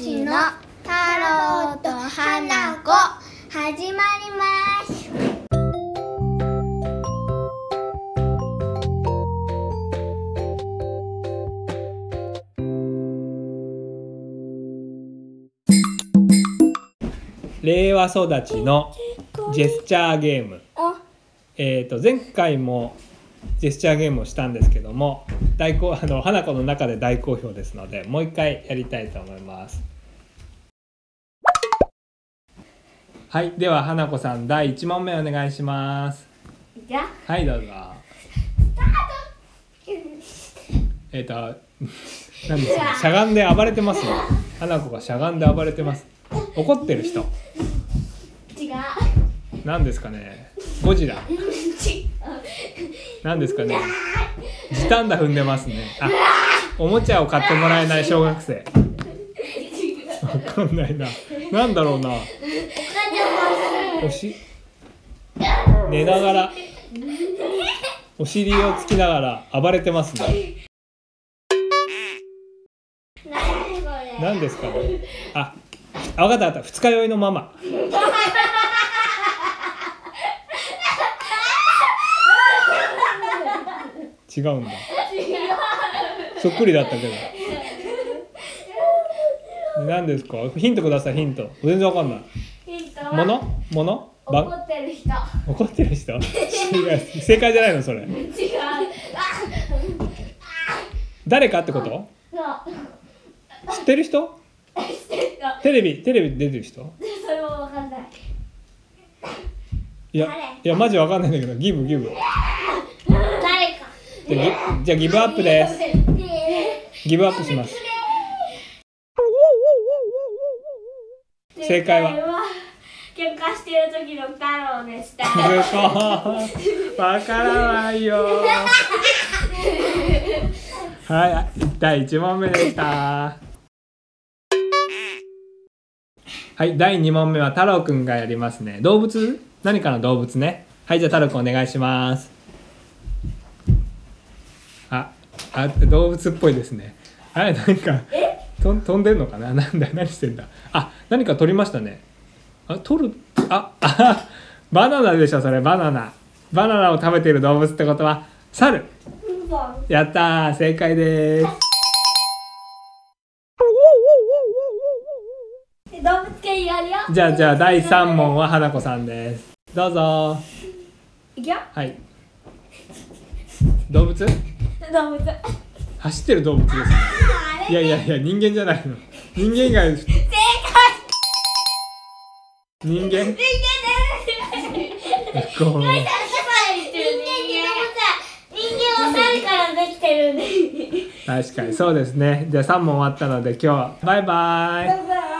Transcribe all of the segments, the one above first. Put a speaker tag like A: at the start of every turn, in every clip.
A: ちの太郎と花子。始まります。
B: 令和育ちのジェスチャーゲーム、えー、と前回もジェスチャーゲームをしたんですけども大好 あの花子の中で大好評ですのでもう一回やりたいと思います。はいでは花子さん第1問目お願いします。
A: じゃ。
B: はいどうぞ。えっ、と何ですか？しゃがんで暴れてます？ね花子がしゃがんで暴れてます。怒ってる人。
A: 違う。
B: 何ですかね？ゴジラ何ですかね。時短だ踏んでますね。あおもちゃを買ってもらえない小学生。わかんないな。なんだろうな。おし？寝ながら。お尻をつきながら。暴れてますね。
A: 何
B: ですかね。ああ分かった分かった。二日酔いのママ違うんだ。そっくりだったけど。何ですか？ヒントくださいヒント。全然わかんない。
A: ヒントは？
B: ものもの
A: 怒
B: ば
A: ってる人。
B: 怒ってる人？違う。正解じゃないのそれ。
A: 違う。
B: 誰かってこと？
A: そう。
B: 知ってる人？テレビテレビ出てる人？
A: それもわかんない。
B: いやいやマジわかんないんだけど。ギブギブじゃあギブアップです。ギブアップします。正解は
A: 喧嘩してる時の太郎でした。
B: わからないよ。はい第1問目でした。はい第2問目は太郎くんがやりますね。動物？何かの動物ね。はいじゃあ太郎くんお願いしますああ動物っぽいですね。あれなんかと飛んでんのかな？なんだ何してんだ？あ何か取りましたね。あ取るああバナナでしょそれバナナ。バナナを食べている動物ってことは猿。やったー正解です。
A: 動物系やるよ
B: じゃあじゃあ第3問は花子さんです。どうぞ。
A: いくよ。
B: はい。動物？
A: 動物。
B: 走ってる動物ですね。いやいやいや人間じゃないの。人間以外
A: 正解。
B: 人間？
A: 人間です。
B: こう
A: 人間って人間は猿からできてるんで。
B: 確かにそうですね。じゃあ3問終わったので今日はバイバイ。
A: バイバイ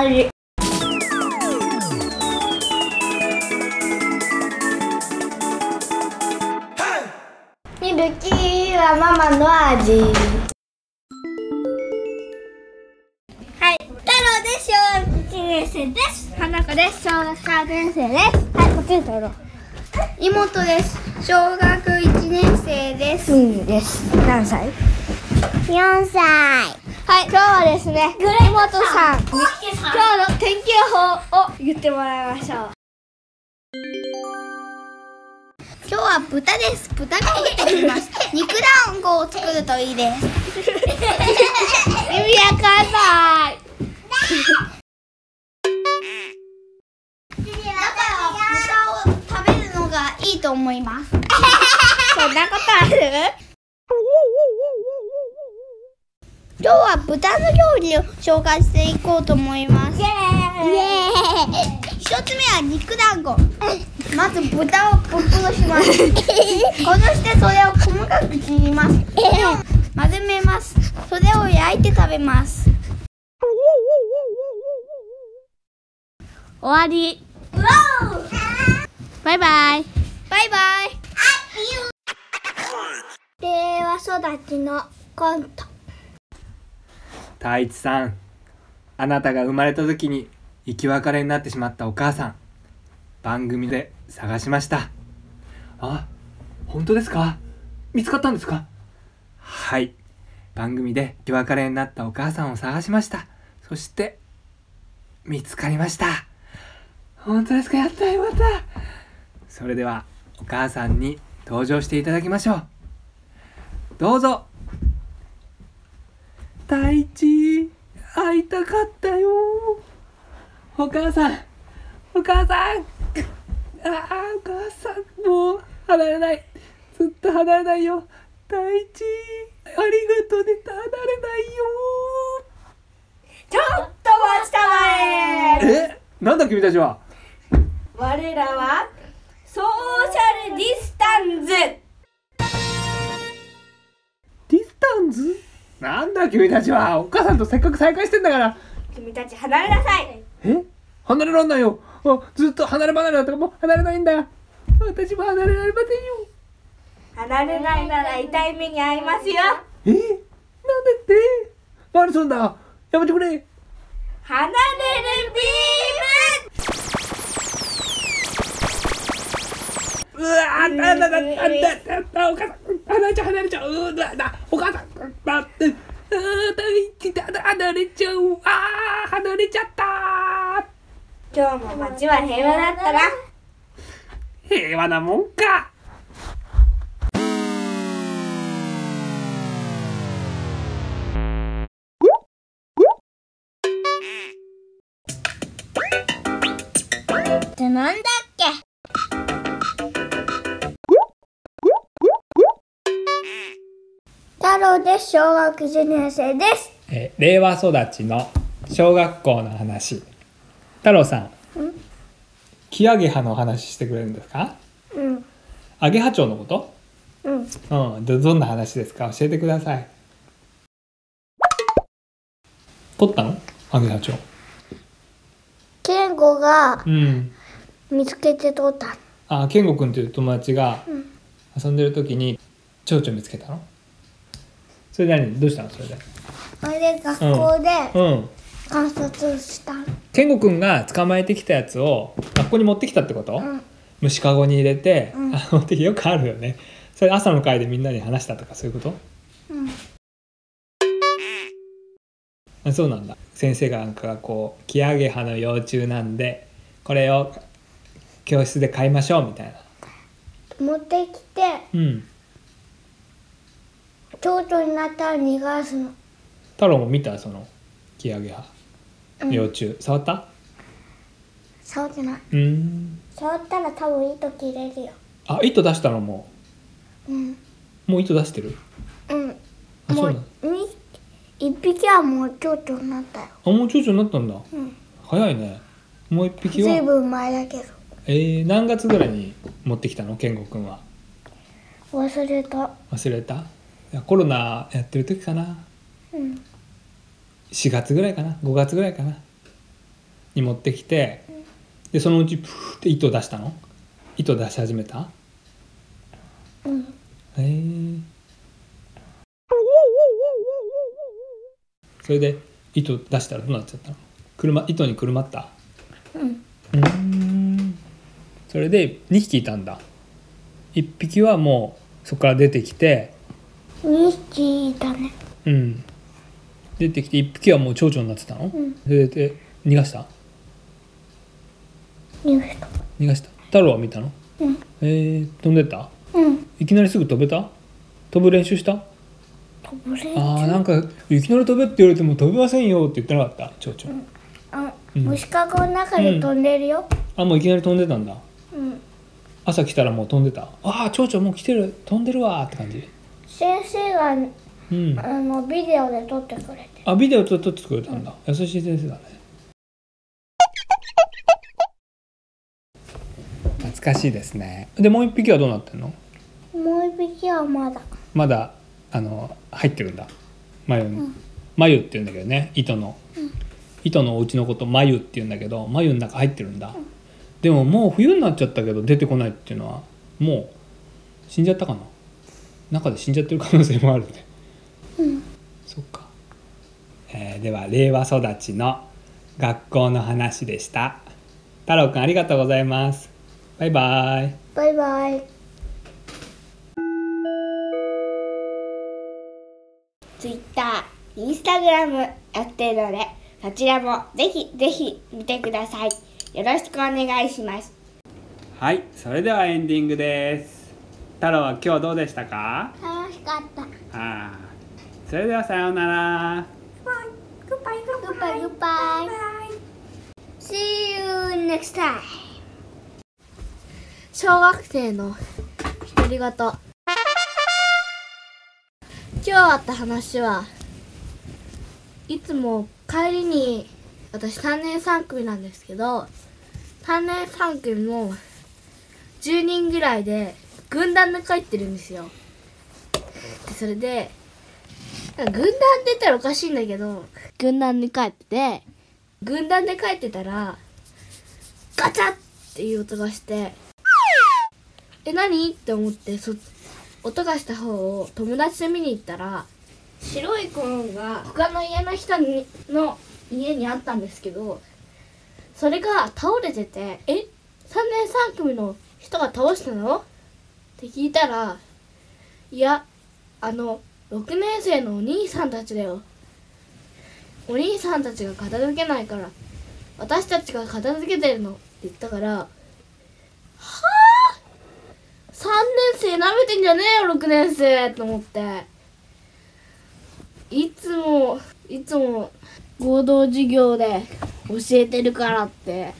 A: 乳の味ミルキーはママの味。はい太郎です。小学1年生です。花子です。小学3年生です。はいこっちに太郎妹です。小学1年生です。うんです。何歳？4歳はい今日はですね妹さん。に今日の天気予報を言ってもらいましょう。今日は豚です。豚が入ってきます 肉団子を作るといいです。意味わかんない。だから豚を食べるのがいいと思います。そんなことある？今日は豚の料理を紹介していこうと思います。イエーイ。一つ目は肉団子。まず豚をぶっ殺します。殺してそれを細かく切ります。混ぜめます。それを焼いて食べます。終わり。バイバイ。バイバイ。令和育ちのコント
B: 太一さんあなたが生まれた時に生き別れになってしまったお母さん番組で探しました。あ本当ですか？見つかったんですか？はい。番組で生き別れになったお母さんを探しました。そして見つかりました。本当ですか？やったよかった。それではお母さんに登場していただきましょう。どうぞ。太一。会いたかったよ。お母さん。お母さん。ああお母さんもう離れない。ずっと離れないよ。太一。ありがとうね。離れないよ。
C: ちょっと待ちたまえ。
B: え？なんだ君たちは？
C: 我らはソーシャルディスタンズ
B: ディスタンズなんだ君たちは。お母さんとせっかく再会してんだから。
C: 君たち離れなさい。
B: え？離れらんないよ。あずっと離れ離れだったからもう離れないんだ。私も離れられませんよ。
C: 離れないなら痛い目に遭いますよ。
B: え？なんでって？何すんだ。やめてくれ。
C: 離れるビ
B: うわーなんだなんだなんだなんだお母さん。離れちゃう離れちゃう。うわだお母さんだってあー大地だ離れちゃう。あー離れちゃった。
C: 今日も街は平和だったな。
B: 平和なもんか。
A: ってなんだっけ？太郎です小学1年生です。
B: えー令和育ちの小学校の話。太郎さん。キアゲハの話してくれるんですか？
A: うん。
B: アゲハチョウのこと？
A: うん。
B: うん。どどんな話ですか？教えてください。取ったの？アゲハチョウ
A: 健吾が
B: うん。
A: 見つけて取った。
B: あ健吾くんっていう友達が
A: うん。
B: 遊んでる時に蝶々見つけたの？それ何どうしたのそれで？
A: それで学校で
B: うん。
A: 観察したの。
B: 健吾くんが捕まえてきたやつを学校に持ってきたってこと、
A: うん。
B: 虫かごに入れて、
A: うん。
B: あ持ってきよくあるよね。それ朝の会でみんなに話したとかそういうこと？
A: うん。
B: あそうなんだ。先生がなんかこうキアゲハの幼虫なんでこれを教室で買いましょうみたいな。
A: 持ってきて
B: うん
A: 蝶々になったら逃がすの。
B: 太郎も見た？そのキアゲハ
A: うん。
B: 幼虫、触った？
A: 触ってない。う
B: ーん。
A: 触ったら多分糸切れるよ。
B: あ糸出したのも。
A: うん。
B: うもう糸出してる？
A: うん。も
B: あそうなの。
A: うに一匹はもう蝶々になったよ。
B: あもう蝶々になったんだ。
A: うん。
B: 早いね。もう一匹は？
A: ずいぶん前だけど。
B: えー、何月ぐらいに持ってきたの？健吾くんは。
A: 忘れた。
B: 忘れた？コロナやってる時かな。
A: うん。
B: 4月ぐらいかな。5月ぐらいかな。に持ってきてでそのうちプーって糸出したの？糸出し始めた？
A: うん。
B: へえ。それで糸出したらどうなっちゃったの？車糸にくるまった？
A: うん。
B: うーん。それで2匹いたんだ。1匹はもうそこから出てきて
A: 2匹いたね。
B: うん。出てきて1匹はもう蝶々になってたの、
A: ん。
B: それで逃がした？
A: 逃げた。
B: 逃がした。太郎は見たの？
A: うん。
B: えー、飛んでった？
A: うん。
B: いきなりすぐ飛べた？飛ぶ練習した？
A: 飛ぶれ
B: あーなんかいきなり飛べって言われても飛べませんよって言ってなかった？蝶々、
A: あ
B: うん。
A: 虫かごの中で飛んでるよ。
B: あもういきなり飛んでたんだ。
A: うん。
B: 朝来たらもう飛んでた。ああ蝶々もう来てる。飛んでるわーって感じ
A: 先生が
B: うん。
A: あのビデオで撮ってくれて。
B: あビデオ撮ってくれたんだ。優しい先生だね。懐かしいですね。でもう一匹はどうなってんの？
A: もう一匹はまだ。
B: まだあの入ってるんだ。眉に、眉って言うんだけどね糸の、糸のお家のこと眉って言うんだけど眉の中入ってるんだ、でももう冬になっちゃったけど出てこないっていうのはもう死んじゃったかな？中で死んじゃってる可能性もあるね。
C: うん。
B: そっか、えーでは令和育ちの学校の話でした。太郎くんありがとうございます。バイバイ。
C: バイバイ。Twitter、Instagram やってるのでそちらもぜひぜひ見てください。よろしくお願いします。
B: はいそれではエンディングです太郎は今日どうでしたか？
C: 楽しかった。
B: あーそれではさようなら。
C: グッバイグッバイグッバイ See you next time. 小学生の独り言今日あった話はいつも帰りに私3年3組なんですけど3年3組も10人ぐらいで軍団で帰ってるんですよ。でそれで軍団って言ったらおかしいんだけど軍団に帰ってて軍団で帰ってたらガチャッっていう音がしてえ何？って思ってそ音がした方を友達と見に行ったら白いコーンが他の家の人にの家にあったんですけどそれが倒れてて「え？3年3組の人が倒したの?」って聞いたら「いやあの6年生のお兄さんたちだよ。お兄さんたちが片付けないから私たちが片付けてるの」って言ったから「はあ3年生なめてんじゃねえよ6年生」と思って。いつもいつも合同授業で教えてるからって。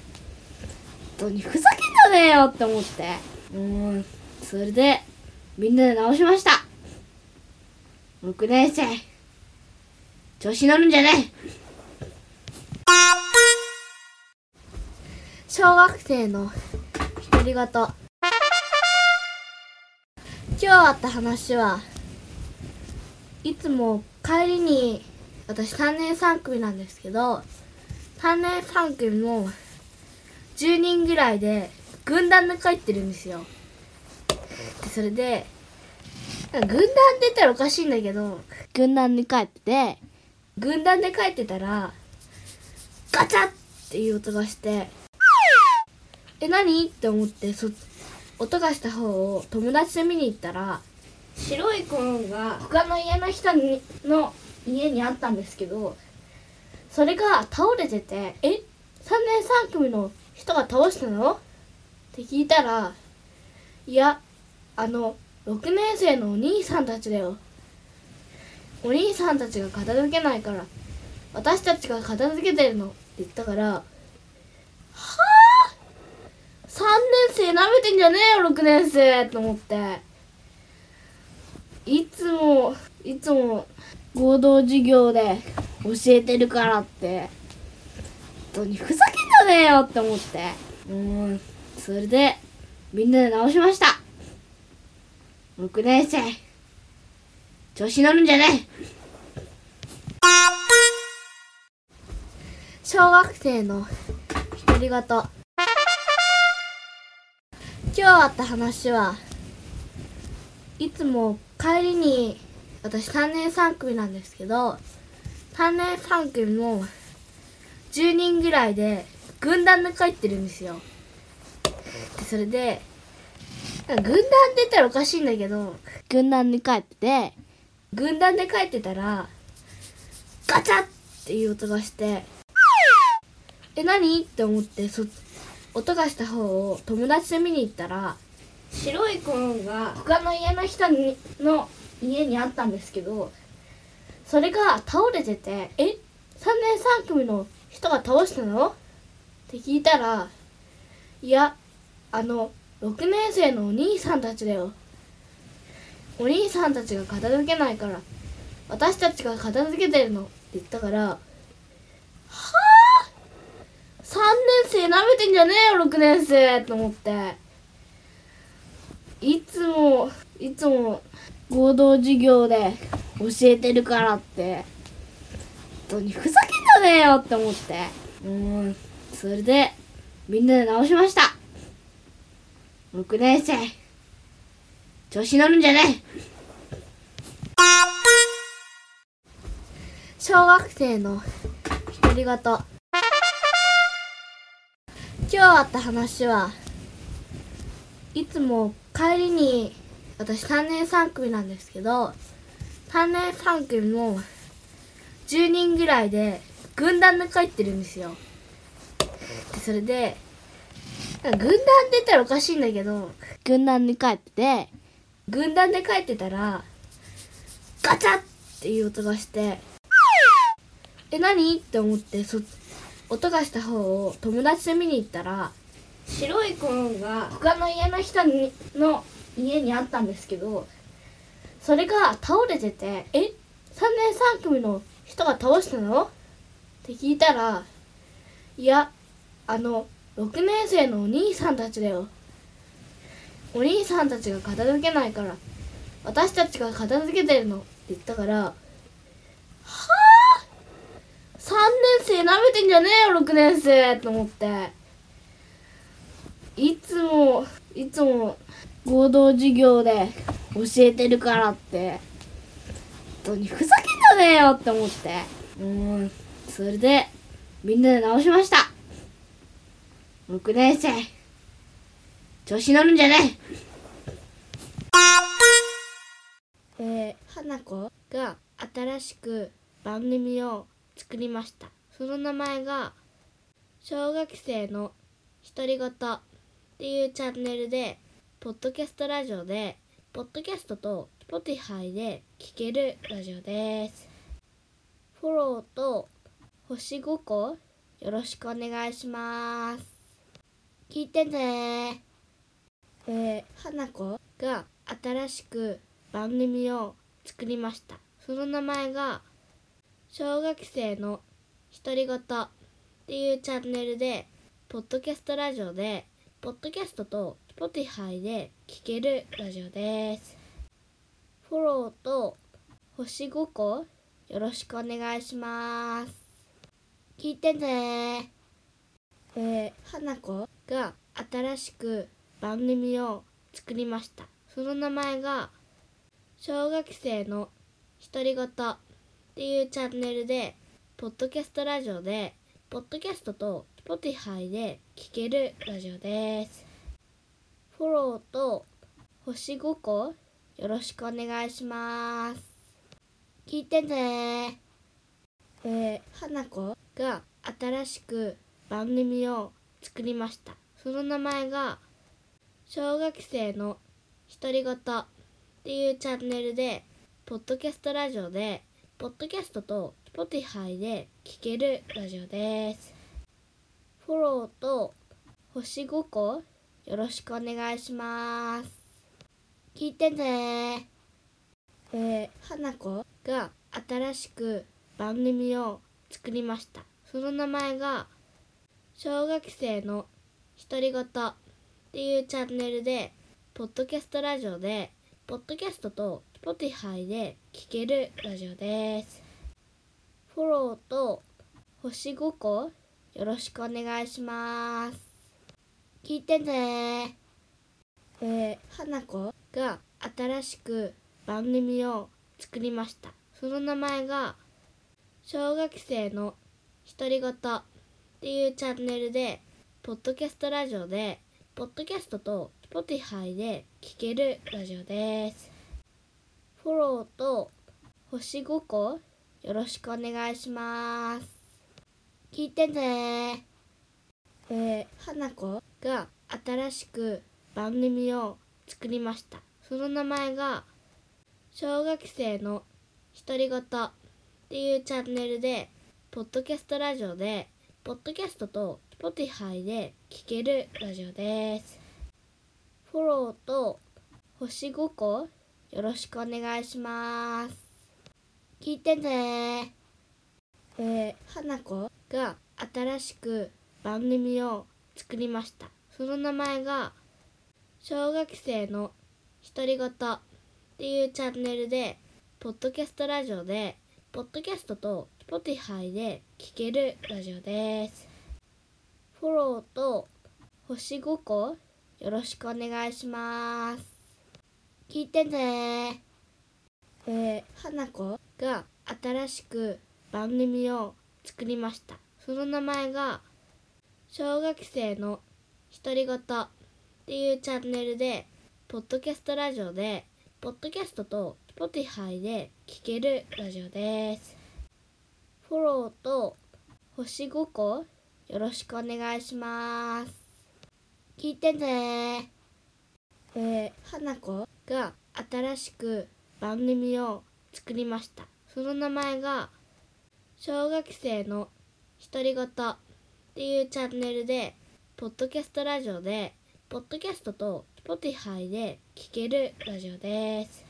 C: 本当にふざけんじゃねえよって思って。うん。それでみんなで直しました。6年生。調子乗るんじゃね。え小学生の独り言。今日あった話はいつも帰りに私3年3組なんですけど3年3組も10人ぐらいで軍団で帰ってるんですよ。でそれで軍団って言ったらおかしいんだけど軍団に帰ってて。軍団で帰ってたらガチャッっていう音がしてえ何？って思ってそ音がした方を友達と見に行ったら白いコーンが他の家の人にの家にあったんですけどそれが倒れてて「え？3年3組の人が倒したの?」って聞いたら「いやあの6年生のお兄さんたちだよ。お兄さんたちが片付けないから私たちが片付けてるの」って言ったから「はあ？3年生なめてんじゃねえよ6年生」と思って。いつもいつも合同授業で教えてるからって。本当にふざけんじゃねえよって思って。うん。それでみんなで直しました。6年生調子乗るんじゃねえ小学生の独り言。今日あった話はいつも帰りに私3年3組なんですけど3年3組も10人ぐらいで軍団で帰ってるんですよ。でそれで軍団って言ったらおかしいんだけど軍団に帰ってて軍団で帰ってたらガチャッっていう音がしてえ何？って思ってそ音がした方を友達と見に行ったら白いコーンが他の家の人にの家にあったんですけどそれが倒れてて「え3年3組の人が倒したの?」って聞いたら「いやあの6年生のお兄さんたちだよ。お兄さんたちが片付けないから私たちが片付けてるの」って言ったから「はあ3年生なめてんじゃねえよ6年生」と思って。いつもいつも合同授業で教えてるからって。本当にふざけんじゃねえよって思って。うん。それでみんなで直しました。6年生。調子乗るんじゃねえ小学生の独り言。今日あった話はいつも帰りに私3年3組なんですけど3年3組も10人ぐらいで軍団で帰ってるんですよ。でそれで軍団って言ったらおかしいんだけど軍団で帰ってて軍団で帰ってたらガチャッっていう音がしてえ何？って思ってそ音がした方を友達と見に行ったら白いコーンが他の家の人にの家にあったんですけどそれが倒れてて「え？3年3組の人が倒したの?」って聞いたら「いやあの6年生のお兄さんたちだよ。お兄さんたちが片付けないから私たちが片付けてるの」って言ったから「はあ？3年生なめてんじゃねえよ6年生」と思って。いつもいつも合同授業で教えてるからって。本当にふざけんじゃねえよって思って。うん。それでみんなで直しました。6年生調子乗るんじゃねええー、花子が新しく番組を作りました。その名前が小学生の独り言っていうチャンネルでポッドキャストラジオでポッドキャストと Spotify で聴けるラジオです。フォローと星5個よろしくお願いします。聞いてね。えー、花子が新しく番組を作りました。その名前が小学生の独り言っていうチャンネルでポッドキャストラジオでポッドキャストと Spotify で聴けるラジオです。フォローと星5個よろしくお願いします。聞いてねえー、花子が新しく番組を作りました。その名前が小学生の独り言っていうチャンネルでポッドキャストラジオでポッドキャストと Spotify で聴けるラジオです。フォローと星5個よろしくお願いします。聞いてね。えー、花子が新しく番組を作りました。その名前が小学生の独り言っていうチャンネルでポッドキャストラジオでポッドキャストと Spotify で聴けるラジオです。フォローと星5個よろしくお願いします。聞いてね。えー、花子が新しく番組を作りました。その名前が小学生の独り言っていうチャンネルでポッドキャストラジオでポッドキャストと Spotify で聴けるラジオです。フォローと星5個よろしくお願いします。聞いてね。えー、花子が新しく番組を作りました。その名前が小学生の独り言。っていうチャンネルでポッドキャストラジオでポッドキャストと Spotify で聴けるラジオです。フォローと星5個よろしくお願いします。聞いてね。えー、花子が新しく番組を作りました。その名前が小学生の独り言っていうチャンネルでポッドキャストラジオでポッドキャストと Spotify で聴けるラジオです。フォローと星5個よろしくお願いします。聞いてね。えー、花子が新しく番組を作りました。その名前が小学生の独り言っていうチャンネルでポッドキャストラジオでポッドキャストと Spotify で聴けるラジオです。フォローと星5個よろしくお願いします。聞いてね。えー、花子が新しく番組を作りました。その名前が小学生の独り言っていうチャンネルでポッドキャストラジオでポッドキャストと Spotify で聴けるラジオです。フォローと星5個よろしくお願いします。聞いてね。えー、花子が新しく番組を作りました。その名前が小学生の独り言っていうチャンネルでポッドキャストラジオでポッドキャストと Spotify で聴けるラジオです。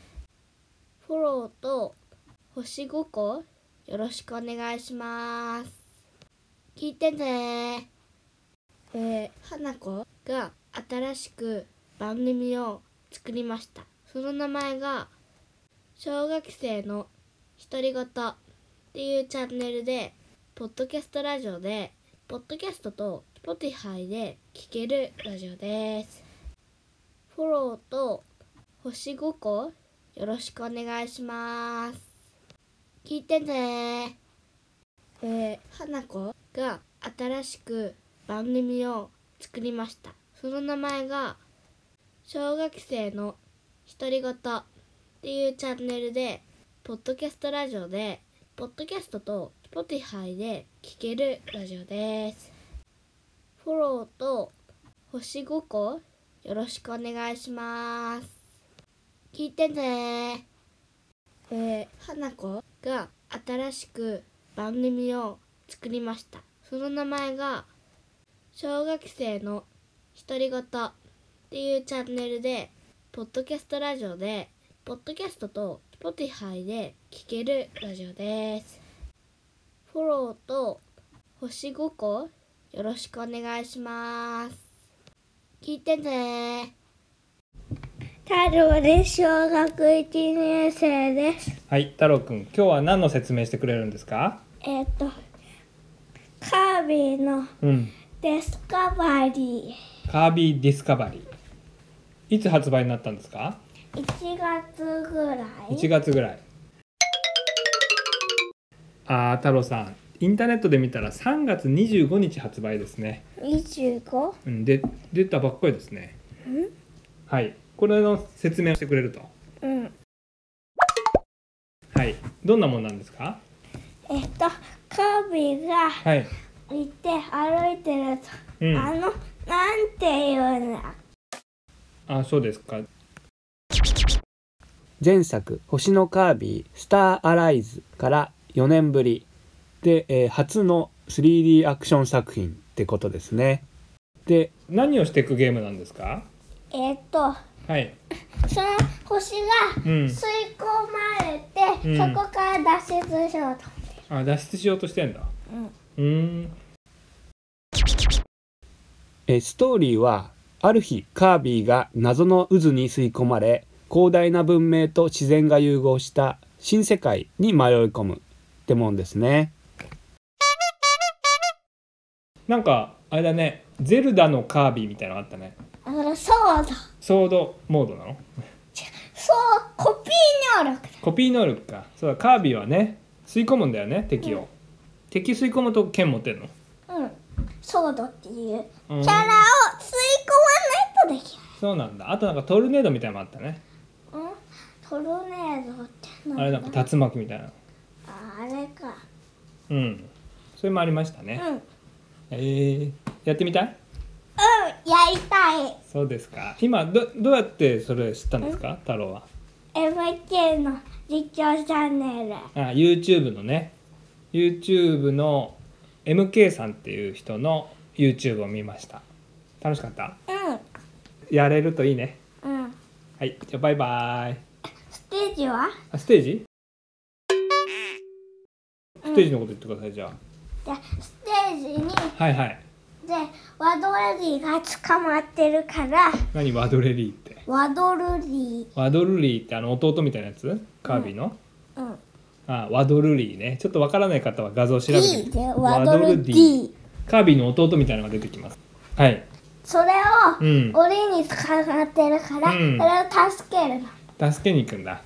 C: フォローと星5個よろしくお願いします。聞いてね。えー、花子が新しく番組を作りました。その名前が小学生の独り言っていうチャンネルでポッドキャストラジオでポッドキャストと Spotify で聴けるラジオです。フォローと星5個よろしくお願いします。聞いてね。えー、花子が新しく番組を作りました。その名前が小学生の独り言っていうチャンネルでポッドキャストラジオでポッドキャストと Spotify で聴けるラジオです。フォローと星5個よろしくお願いします。聞いてね。えー、花子？が新しく番組を作りました。その名前が小学生の独り言っていうチャンネルでポッドキャストラジオでポッドキャストと Spotify で聴けるラジオです。フォローと星5個よろしくお願いします。聞いてね
A: 太郎です。小学1年生です。
B: はい太郎くん今日は何の説明してくれるんですか？
A: えっ、と、カービィの
B: うん
A: デスカバリ
B: カービィディスカバリーいつ発売になったんですか？
A: ー。1月ぐらい。
B: 1月ぐらいあー太郎さんインターネットで見たら3月25日発売ですね
A: 25?
B: うんで出たばっかりですねはいこれの説明をしてくれると。
A: うん。
B: はい。どんなもんなんですか？
A: えっ、と、カービィが
B: はい。
A: いて歩いてると、
B: うん。
A: あの、なんていうの
B: あそうですか。
D: 前作「星のカービィスターアライズ」から4年ぶり。で、えー初の 3D アクション作品ってことですね。で
B: 何をしていくゲームなんですか？
A: えっ、と、
B: はい。
A: その星が
B: うん。
A: 吸い込まれて、
B: うん。
A: そこから脱出しようと。
B: あ脱出しようとしてんだ。うーん。
D: えーストーリーはある日カービィが謎の渦に吸い込まれ広大な文明と自然が融合した新世界に迷い込む。ってもんですね。
B: なんかあれだね。ゼルダのカービィみたいなのあったね。
A: あのそうだ。
B: ソードモードなの？
A: そう、コピー能力だ。
B: コピー能力か。そうだカービィはね吸い込むんだよね敵を、敵吸い込むと剣持ってんの？
A: うん。ソードっていう。
B: うん。
A: キャラを吸い込まないとでき
B: そうなんだ。あとなんかトルネードみたいなのもあったね。
A: ない。うん？トルネードってなんだ
B: あれなんか竜巻みたいな。
A: ああれか。
B: うん。それもありましたね、
A: うん。うん、
B: えー、やってみたい？
A: やりたい。
B: そうですか。今どどうやってそれ知ったんですか？太郎は。
A: MK の実況チャンネル。
B: あ YouTube のね。YouTube の MK さんっていう人の YouTube を見ました。楽しかった？やれるといいね。
A: うん。うん。
B: はいじゃあバイバイ。
A: ステージは？
B: あステージ？ステージのこと言ってくださいじゃ
A: で、ステージに、
B: あはいはい
A: で、ワドルリーが捕まってるから、
B: 何ワドレリーって？
A: ワドルリ
B: ワドルリーってあの弟みたいなやつ？カービィの、
A: ー。うん。
B: あワドルリーね。ちょっとわからない方は画像調べてみ
A: D
B: て
A: でワドル
B: D
A: D。
B: カービィの弟みたいなのが出てきます。はい。
A: それを
B: うん。
A: 檻に捕まってるから、
B: うん。
A: それを助けるの。
B: 助けに行くんだ。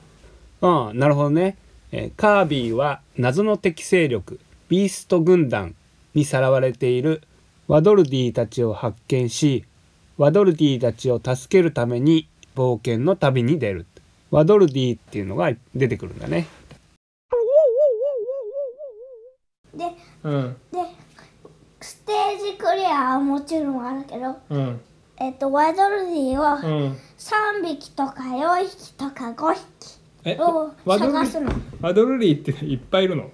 D: うん、なるほどね。えーカービィは謎の敵勢力ビースト軍団にさらわれているワドルディたちを発見しワドルディたちを助けるために冒険の旅に出る。ワドルディっていうのが出てくるんだね。
A: で
B: うん。
A: でステージクリアはもちろんあるけど、
B: うん。
A: えっとワドルディを
B: うん。
A: 3匹とか4匹とか5匹
B: え
A: を
B: ワドル
A: 探すの。
B: ワドルリーっていっぱいいるの？
A: う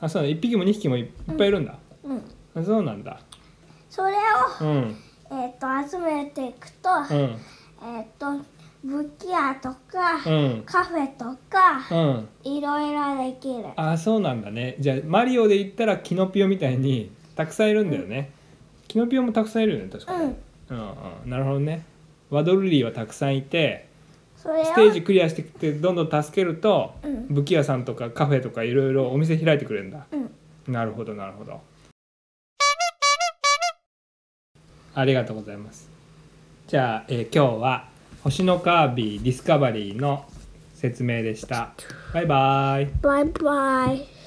B: あそうなの1匹も2匹もいいっぱいいるんだ、
A: ん。うん
B: あそうなんだ。
A: それを、
B: うん。
A: えっと集めていくと、
B: うん。
A: えっと武器屋とか、
B: うん。
A: カフェとか、
B: うん。
A: いろいろできる。
B: あそうなんだね。じゃあマリオで言ったらキノピオみたいにたくさんいるんだよね、キノピオもたくさんいるよね確かに、
A: うん。
B: うんうん、なるほどね。ワドルリーはたくさんいて
A: それを
B: ステージクリアしてきてどんどん助けると、
A: うん。
B: 武器屋さんとかカフェとかいろいろお店開いてくれるんだ、
A: うん。
B: なるほどなるほどありがとうございます。じゃあ、えー今日は「星のカービィディスカバリー」の説明でした。バイバイ。
A: バイバイ。